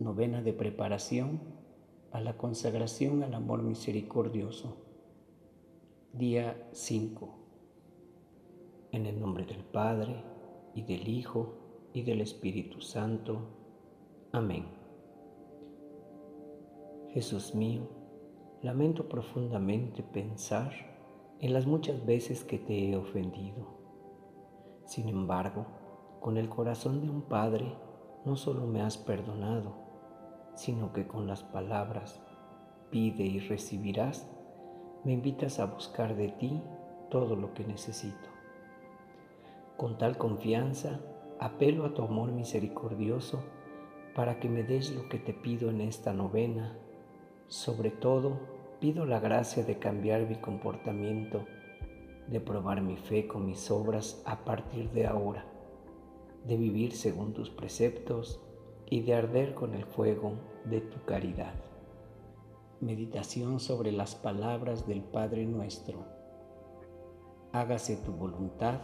Novena de preparación a la consagración al amor misericordioso. Día 5. En el nombre del Padre, y del Hijo, y del Espíritu Santo. Amén. Jesús mío, lamento profundamente pensar en las muchas veces que te he ofendido. Sin embargo, con el corazón de un Padre, no solo me has perdonado, sino que con las palabras pide y recibirás, me invitas a buscar de ti todo lo que necesito. Con tal confianza, apelo a tu amor misericordioso para que me des lo que te pido en esta novena. Sobre todo, pido la gracia de cambiar mi comportamiento, de probar mi fe con mis obras a partir de ahora, de vivir según tus preceptos y de arder con el fuego de tu caridad. Meditación sobre las palabras del Padre nuestro. Hágase tu voluntad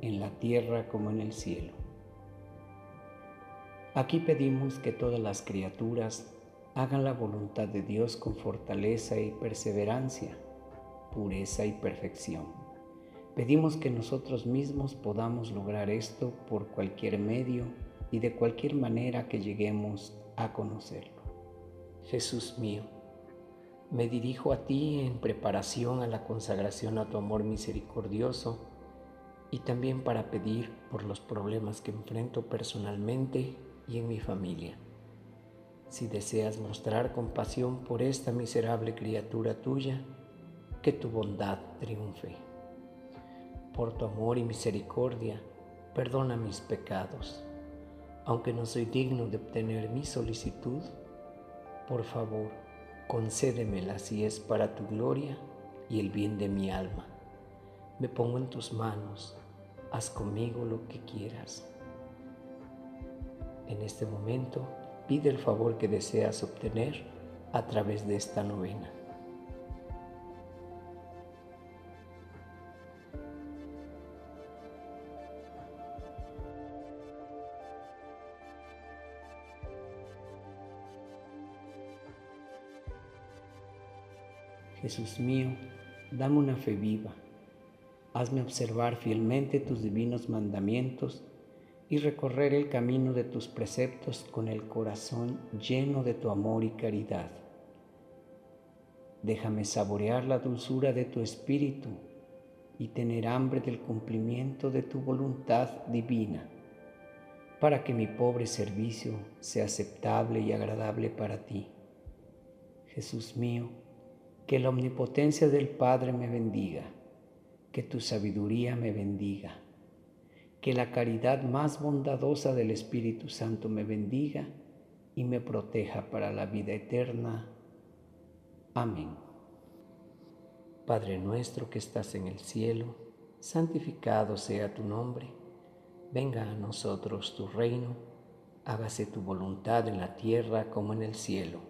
en la tierra como en el cielo. Aquí pedimos que todas las criaturas hagan la voluntad de Dios con fortaleza y perseverancia, pureza y perfección. Pedimos que nosotros mismos podamos lograr esto por cualquier medio y de cualquier manera que lleguemos a conocerlo. Jesús mío, me dirijo a ti en preparación a la consagración a tu amor misericordioso y también para pedir por los problemas que enfrento personalmente y en mi familia. Si deseas mostrar compasión por esta miserable criatura tuya, que tu bondad triunfe. Por tu amor y misericordia, perdona mis pecados aunque no soy digno de obtener mi solicitud, por favor, concédemela si es para tu gloria y el bien de mi alma. Me pongo en tus manos, haz conmigo lo que quieras. En este momento, pide el favor que deseas obtener a través de esta novena. Jesús mío, dame una fe viva. Hazme observar fielmente tus divinos mandamientos y recorrer el camino de tus preceptos con el corazón lleno de tu amor y caridad. Déjame saborear la dulzura de tu espíritu y tener hambre del cumplimiento de tu voluntad divina, para que mi pobre servicio sea aceptable y agradable para ti. Jesús mío, que la omnipotencia del Padre me bendiga, que tu sabiduría me bendiga, que la caridad más bondadosa del Espíritu Santo me bendiga y me proteja para la vida eterna. Amén. Padre nuestro que estás en el cielo, santificado sea tu nombre, venga a nosotros tu reino, hágase tu voluntad en la tierra como en el cielo.